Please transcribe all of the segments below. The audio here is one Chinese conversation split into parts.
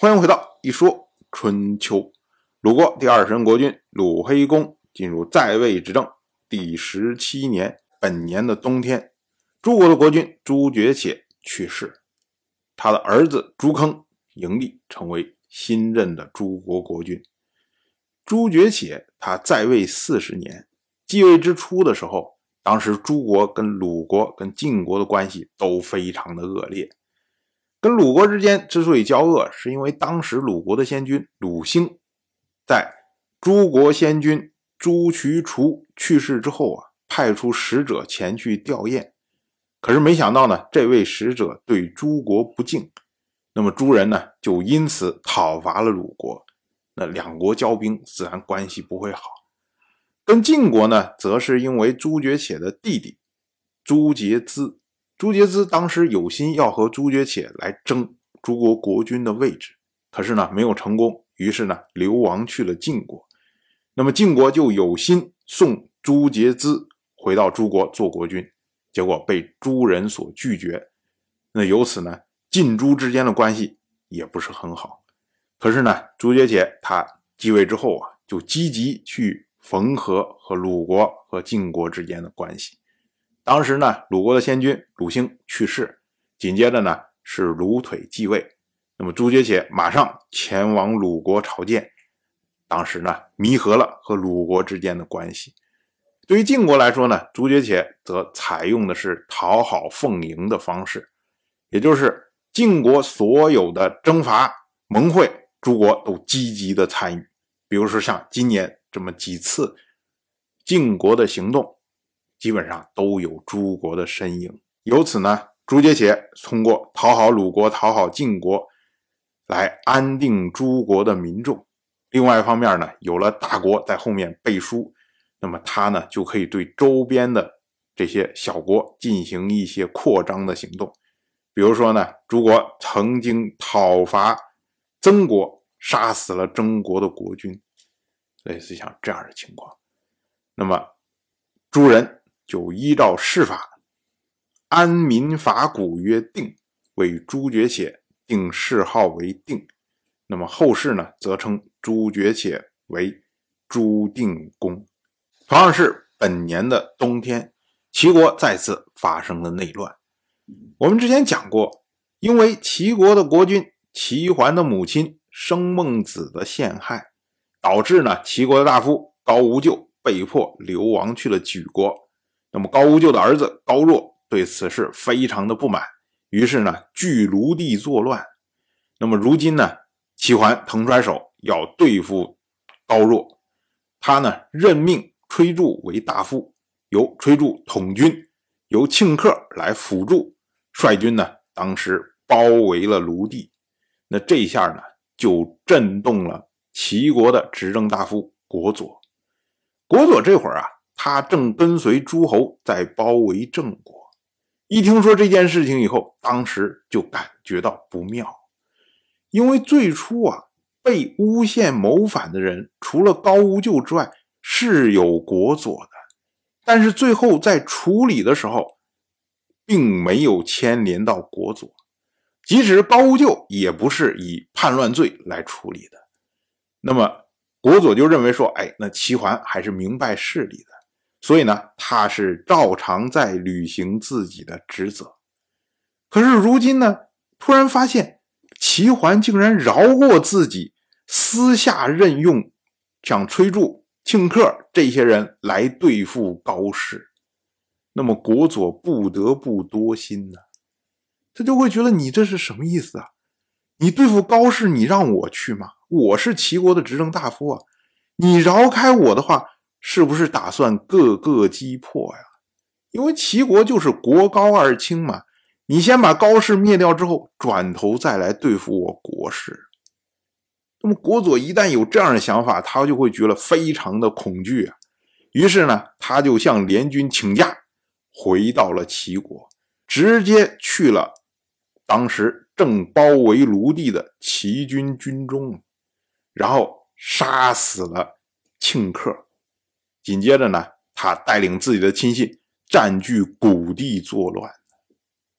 欢迎回到一说春秋。鲁国第二十任国君鲁黑公进入在位执政第十七年，本年的冬天，诸国的国君朱觉且去世，他的儿子朱坑迎立，成为新任的诸国国君。朱觉且他在位四十年，继位之初的时候。当时诸国跟鲁国、跟晋国的关系都非常的恶劣。跟鲁国之间之所以交恶，是因为当时鲁国的先君鲁兴，在诸国先君朱渠除去世之后啊，派出使者前去吊唁。可是没想到呢，这位使者对诸国不敬，那么诸人呢就因此讨伐了鲁国。那两国交兵，自然关系不会好。跟晋国呢，则是因为朱觉且的弟弟朱杰兹，朱杰兹当时有心要和朱觉且来争诸国国君的位置，可是呢没有成功，于是呢流亡去了晋国。那么晋国就有心送朱杰兹回到诸国做国君，结果被诸人所拒绝。那由此呢，晋朱之间的关系也不是很好。可是呢，朱觉且他继位之后啊，就积极去。缝合和鲁国和晋国之间的关系。当时呢，鲁国的先君鲁兴去世，紧接着呢是鲁腿继位。那么朱觉且马上前往鲁国朝见，当时呢弥合了和鲁国之间的关系。对于晋国来说呢，朱觉且则采用的是讨好奉迎的方式，也就是晋国所有的征伐盟会，诸国都积极的参与。比如说像今年。这么几次晋国的行动，基本上都有诸国的身影。由此呢，朱杰且通过讨好鲁国、讨好晋国，来安定诸国的民众。另外一方面呢，有了大国在后面背书，那么他呢就可以对周边的这些小国进行一些扩张的行动。比如说呢，诸国曾经讨伐曾国，杀死了曾国的国君。类似像这样的情况，那么诸人就依照世法，安民法古曰定，为朱觉且定谥号为定。那么后世呢，则称朱觉且为朱定公。同样是本年的冬天，齐国再次发生了内乱。我们之前讲过，因为齐国的国君齐桓的母亲生孟子的陷害。导致呢，齐国的大夫高无咎被迫流亡去了莒国。那么高无咎的儿子高若对此事非常的不满，于是呢，据卢地作乱。那么如今呢，齐桓腾出手要对付高若，他呢任命崔杼为大夫，由崔杼统军，由庆克来辅助，率军呢当时包围了卢地。那这下呢，就震动了。齐国的执政大夫国佐，国佐这会儿啊，他正跟随诸侯在包围郑国。一听说这件事情以后，当时就感觉到不妙，因为最初啊，被诬陷谋反的人除了高无咎之外，是有国佐的，但是最后在处理的时候，并没有牵连到国佐，即使高无咎，也不是以叛乱罪来处理的。那么国佐就认为说，哎，那齐桓还是明白事理的，所以呢，他是照常在履行自己的职责。可是如今呢，突然发现齐桓竟然饶过自己，私下任用像崔杼、庆克这些人来对付高氏，那么国佐不得不多心呢，他就会觉得你这是什么意思啊？你对付高氏，你让我去吗？我是齐国的执政大夫啊，你饶开我的话，是不是打算各个击破呀？因为齐国就是国高二卿嘛，你先把高氏灭掉之后，转头再来对付我国氏。那么国佐一旦有这样的想法，他就会觉得非常的恐惧啊。于是呢，他就向联军请假，回到了齐国，直接去了当时正包围卢地的齐军军中。然后杀死了庆克，紧接着呢，他带领自己的亲信占据谷地作乱，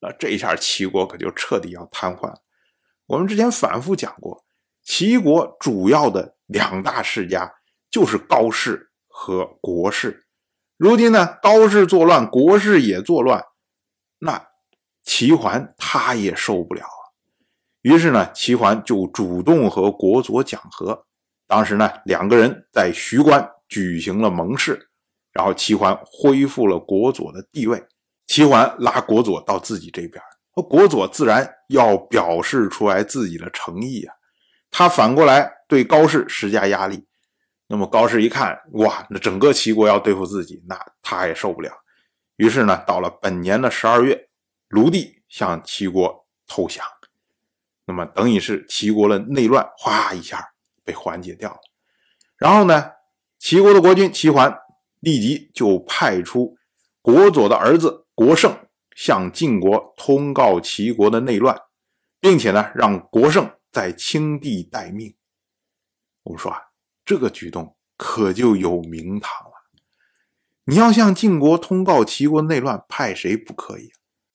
那这一下齐国可就彻底要瘫痪了。我们之前反复讲过，齐国主要的两大世家就是高氏和国氏。如今呢，高氏作乱，国氏也作乱，那齐桓他也受不了啊。于是呢，齐桓就主动和国佐讲和。当时呢，两个人在徐关举行了盟誓，然后齐桓恢复了国佐的地位。齐桓拉国佐到自己这边。国佐自然要表示出来自己的诚意啊，他反过来对高氏施加压力。那么高氏一看，哇，那整个齐国要对付自己，那他也受不了。于是呢，到了本年的十二月，卢地向齐国投降。那么等于是齐国的内乱，哗一下被缓解掉了。然后呢，齐国的国君齐桓立即就派出国佐的儿子国胜。向晋国通告齐国的内乱，并且呢，让国胜在青地待命。我们说啊，这个举动可就有名堂了。你要向晋国通告齐国内乱，派谁不可以？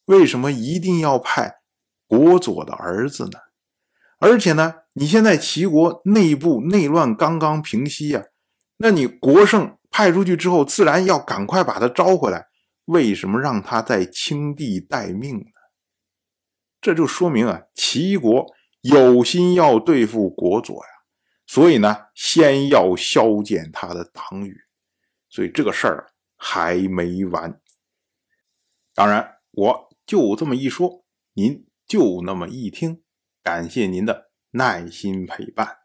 为什么一定要派国佐的儿子呢？而且呢，你现在齐国内部内乱刚刚平息呀，那你国胜派出去之后，自然要赶快把他招回来。为什么让他在青帝待命呢？这就说明啊，齐国有心要对付国佐呀，所以呢，先要削减他的党羽，所以这个事儿还没完。当然，我就这么一说，您就那么一听，感谢您的耐心陪伴。